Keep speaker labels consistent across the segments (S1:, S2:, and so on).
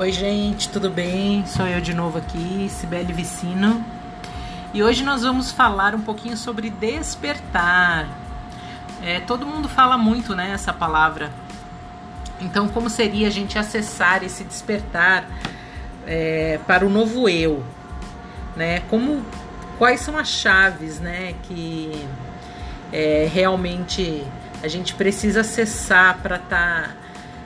S1: Oi, gente, tudo bem? Sou eu de novo aqui, Sibeli Vicino. E hoje nós vamos falar um pouquinho sobre despertar. É, todo mundo fala muito, né, essa palavra. Então, como seria a gente acessar esse despertar é, para o novo eu, né? Como, quais são as chaves, né, que é, realmente a gente precisa acessar para estar tá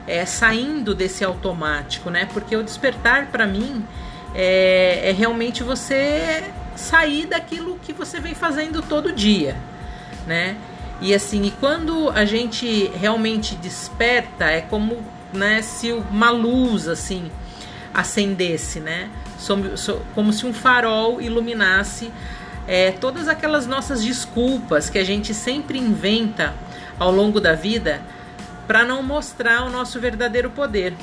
S1: é, saindo desse automático, né? Porque o despertar para mim é, é, realmente você sair daquilo que você vem fazendo todo dia, né? E assim, e quando a gente realmente desperta, é como né, se uma luz assim acendesse, né? Como se um farol iluminasse é, todas aquelas nossas desculpas que a gente sempre inventa ao longo da vida para não mostrar o nosso verdadeiro poder.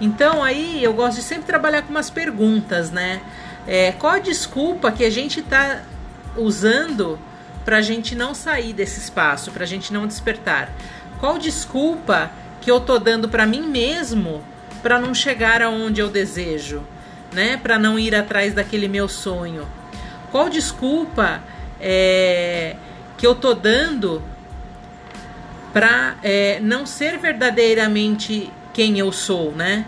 S1: Então aí eu gosto de sempre trabalhar com umas perguntas, né? É, qual a desculpa que a gente está usando para a gente não sair desse espaço, para a gente não despertar? Qual desculpa que eu tô dando para mim mesmo para não chegar aonde eu desejo, né? Para não ir atrás daquele meu sonho? Qual desculpa é, que eu tô dando para é, não ser verdadeiramente quem eu sou, né?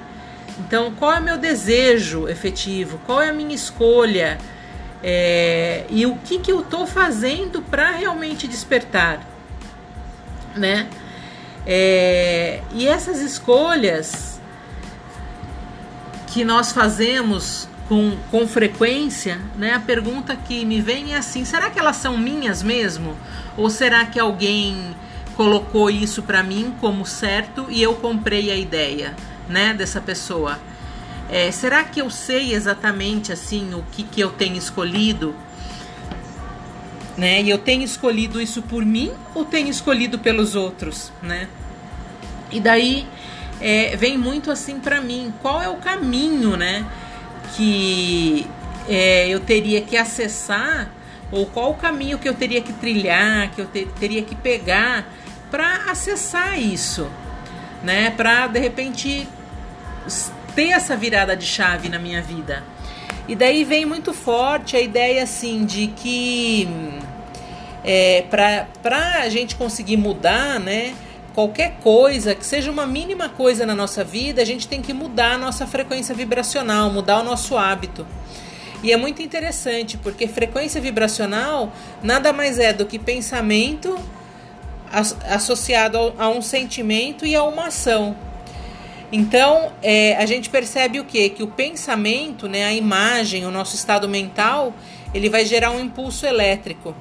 S1: Então, qual é o meu desejo efetivo? Qual é a minha escolha? É, e o que, que eu estou fazendo para realmente despertar, né? É, e essas escolhas que nós fazemos com, com frequência, né? A pergunta que me vem é assim: será que elas são minhas mesmo? Ou será que alguém colocou isso para mim como certo e eu comprei a ideia, né, dessa pessoa. É, será que eu sei exatamente assim o que, que eu tenho escolhido? Né? E eu tenho escolhido isso por mim ou tenho escolhido pelos outros, né? E daí é, vem muito assim para mim, qual é o caminho, né, que é, eu teria que acessar ou qual o caminho que eu teria que trilhar, que eu te, teria que pegar para acessar isso, né? Para de repente ter essa virada de chave na minha vida. E daí vem muito forte a ideia assim de que é, para a gente conseguir mudar, né? Qualquer coisa, que seja uma mínima coisa na nossa vida, a gente tem que mudar a nossa frequência vibracional, mudar o nosso hábito. E é muito interessante, porque frequência vibracional nada mais é do que pensamento associado a um sentimento e a uma ação. Então, é, a gente percebe o que? Que o pensamento, né, a imagem, o nosso estado mental, ele vai gerar um impulso elétrico.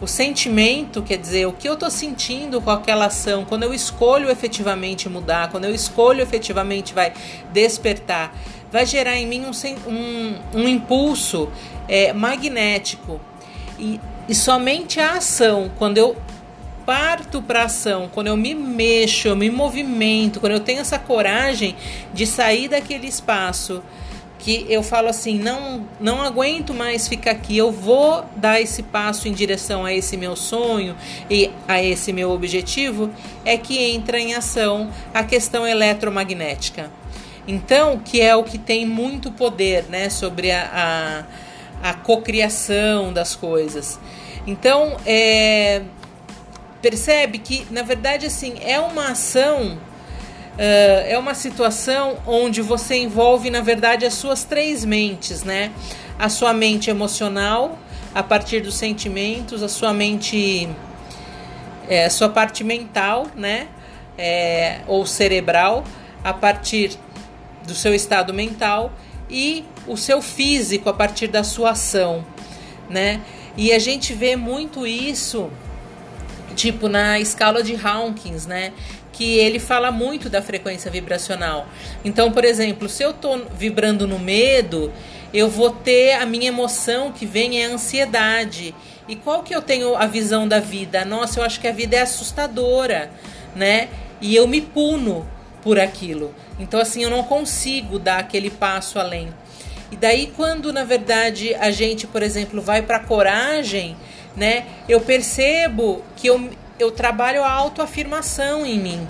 S1: O sentimento, quer dizer, o que eu estou sentindo com aquela ação, quando eu escolho efetivamente mudar, quando eu escolho efetivamente vai despertar, vai gerar em mim um, um, um impulso é, magnético. E, e somente a ação, quando eu parto para ação, quando eu me mexo, eu me movimento, quando eu tenho essa coragem de sair daquele espaço que eu falo assim, não, não aguento mais ficar aqui, eu vou dar esse passo em direção a esse meu sonho e a esse meu objetivo, é que entra em ação a questão eletromagnética. Então, que é o que tem muito poder, né, sobre a, a, a cocriação das coisas. Então, é, Percebe que, na verdade, assim, é uma ação, uh, é uma situação onde você envolve, na verdade, as suas três mentes, né? A sua mente emocional, a partir dos sentimentos, a sua mente, é, a sua parte mental, né? É, ou cerebral, a partir do seu estado mental e o seu físico a partir da sua ação, né? E a gente vê muito isso tipo na escala de Hawkins, né? Que ele fala muito da frequência vibracional. Então, por exemplo, se eu tô vibrando no medo, eu vou ter a minha emoção que vem é a ansiedade. E qual que eu tenho a visão da vida? Nossa, eu acho que a vida é assustadora, né? E eu me puno por aquilo. Então, assim, eu não consigo dar aquele passo além. E daí, quando na verdade a gente, por exemplo, vai para coragem, né? Eu percebo que eu, eu trabalho a autoafirmação em mim,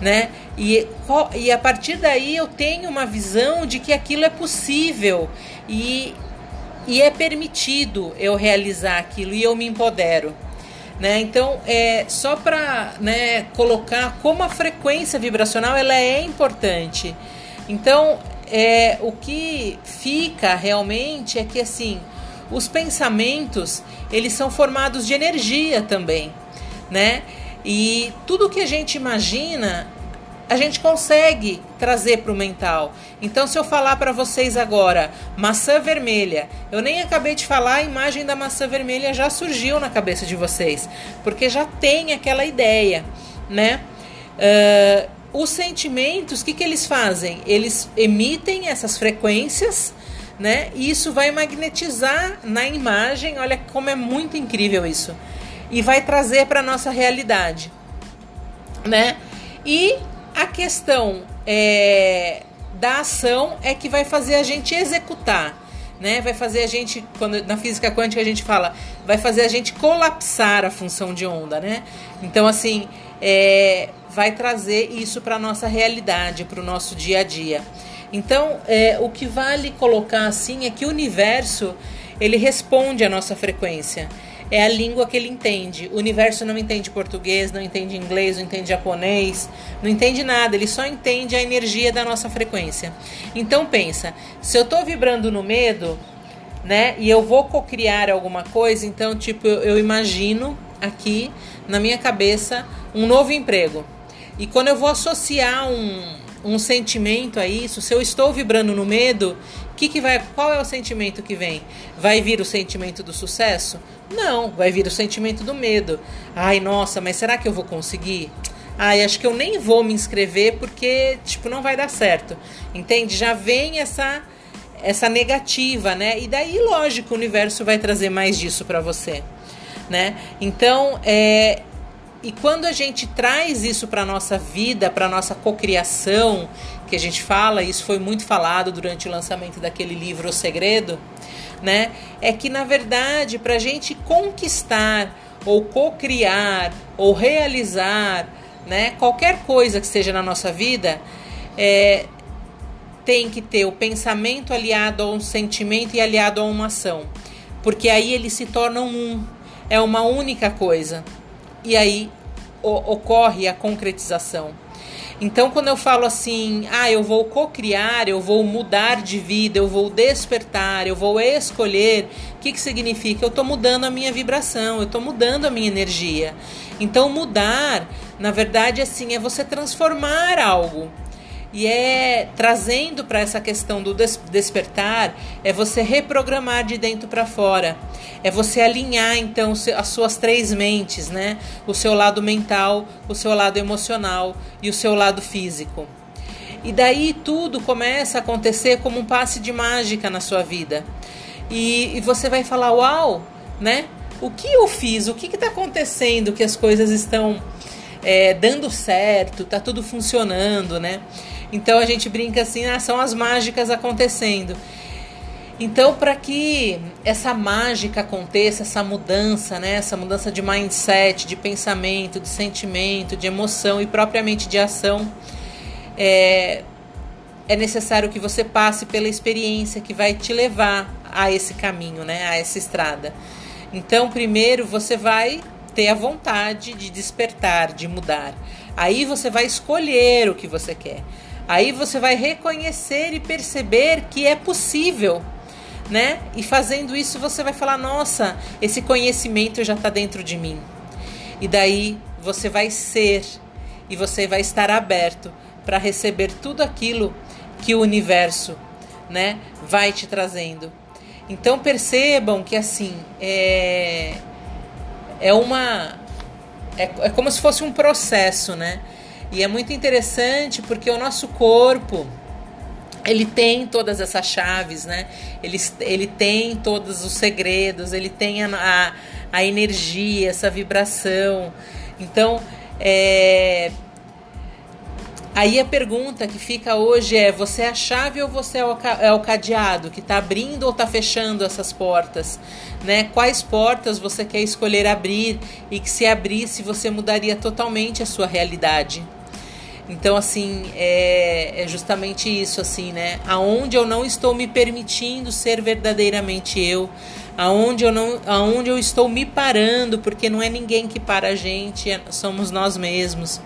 S1: né? E, e a partir daí eu tenho uma visão de que aquilo é possível e, e é permitido eu realizar aquilo e eu me empodero. Né? Então, é só para né, colocar como a frequência vibracional ela é importante. Então, é, o que fica realmente é que assim, os pensamentos eles são formados de energia também, né? E tudo que a gente imagina a gente consegue trazer para o mental. Então, se eu falar para vocês agora maçã vermelha, eu nem acabei de falar, a imagem da maçã vermelha já surgiu na cabeça de vocês, porque já tem aquela ideia, né? Os sentimentos, o que, que eles fazem? Eles emitem essas frequências, né? E isso vai magnetizar na imagem. Olha como é muito incrível isso. E vai trazer para nossa realidade, né? E a questão é, da ação é que vai fazer a gente executar, né? Vai fazer a gente, quando na física quântica a gente fala, vai fazer a gente colapsar a função de onda, né? Então assim, é, vai trazer isso para nossa realidade, para o nosso dia a dia. Então, é, o que vale colocar assim é que o universo ele responde à nossa frequência é a língua que ele entende. O universo não entende português, não entende inglês, não entende japonês, não entende nada, ele só entende a energia da nossa frequência. Então pensa, se eu estou vibrando no medo, né, e eu vou cocriar alguma coisa, então tipo eu, eu imagino aqui na minha cabeça um novo emprego. E quando eu vou associar um, um sentimento a isso, se eu estou vibrando no medo, que que vai, qual é o sentimento que vem? Vai vir o sentimento do sucesso? Não, vai vir o sentimento do medo. Ai, nossa, mas será que eu vou conseguir? Ai, acho que eu nem vou me inscrever porque, tipo, não vai dar certo. Entende? Já vem essa essa negativa, né? E daí, lógico, o universo vai trazer mais disso para você, né? Então, é, e quando a gente traz isso para nossa vida, para nossa cocriação, que a gente fala, isso foi muito falado durante o lançamento daquele livro O Segredo, né? É que na verdade, para a gente conquistar ou cocriar ou realizar, né, qualquer coisa que seja na nossa vida, é, tem que ter o pensamento aliado a um sentimento e aliado a uma ação, porque aí eles se tornam um, é uma única coisa e aí o, ocorre a concretização. Então, quando eu falo assim, ah, eu vou co-criar, eu vou mudar de vida, eu vou despertar, eu vou escolher, o que, que significa? Eu estou mudando a minha vibração, eu estou mudando a minha energia. Então, mudar, na verdade, assim, é você transformar algo. E é trazendo para essa questão do des despertar, é você reprogramar de dentro para fora. É você alinhar então as suas três mentes, né? O seu lado mental, o seu lado emocional e o seu lado físico. E daí tudo começa a acontecer como um passe de mágica na sua vida. E, e você vai falar: Uau, né? O que eu fiz? O que está acontecendo que as coisas estão é, dando certo? Tá tudo funcionando, né? Então a gente brinca assim, ah, são as mágicas acontecendo. Então, para que essa mágica aconteça, essa mudança, né, essa mudança de mindset, de pensamento, de sentimento, de emoção e propriamente de ação, é, é necessário que você passe pela experiência que vai te levar a esse caminho, né, a essa estrada. Então, primeiro você vai ter a vontade de despertar, de mudar. Aí você vai escolher o que você quer. Aí você vai reconhecer e perceber que é possível, né? E fazendo isso você vai falar: nossa, esse conhecimento já está dentro de mim. E daí você vai ser e você vai estar aberto para receber tudo aquilo que o universo, né, vai te trazendo. Então percebam que assim é é uma é, é como se fosse um processo, né? E é muito interessante porque o nosso corpo ele tem todas essas chaves, né? Ele, ele tem todos os segredos, ele tem a, a, a energia, essa vibração. Então, é, Aí a pergunta que fica hoje é: você é a chave ou você é o, é o cadeado que está abrindo ou está fechando essas portas? Né? Quais portas você quer escolher abrir e que se abrisse você mudaria totalmente a sua realidade? Então, assim, é, é, justamente isso, assim, né? Aonde eu não estou me permitindo ser verdadeiramente eu, aonde eu não, aonde eu estou me parando, porque não é ninguém que para a gente, é, somos nós mesmos.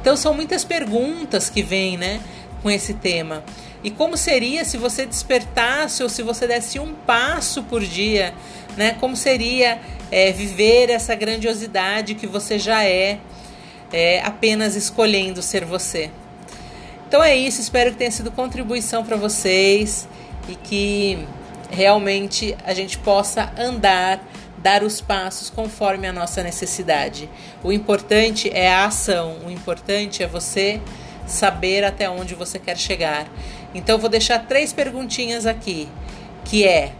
S1: Então, são muitas perguntas que vêm, né, com esse tema. E como seria se você despertasse ou se você desse um passo por dia, né? Como seria é, viver essa grandiosidade que você já é, é, apenas escolhendo ser você? Então é isso, espero que tenha sido contribuição para vocês e que realmente a gente possa andar, dar os passos conforme a nossa necessidade. O importante é a ação, o importante é você saber até onde você quer chegar. Então vou deixar três perguntinhas aqui, que é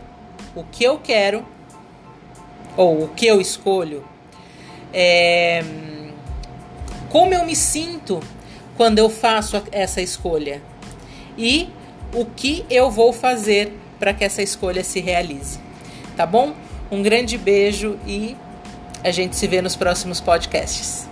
S1: o que eu quero ou o que eu escolho, é, como eu me sinto quando eu faço essa escolha e o que eu vou fazer para que essa escolha se realize. Tá bom? Um grande beijo e a gente se vê nos próximos podcasts.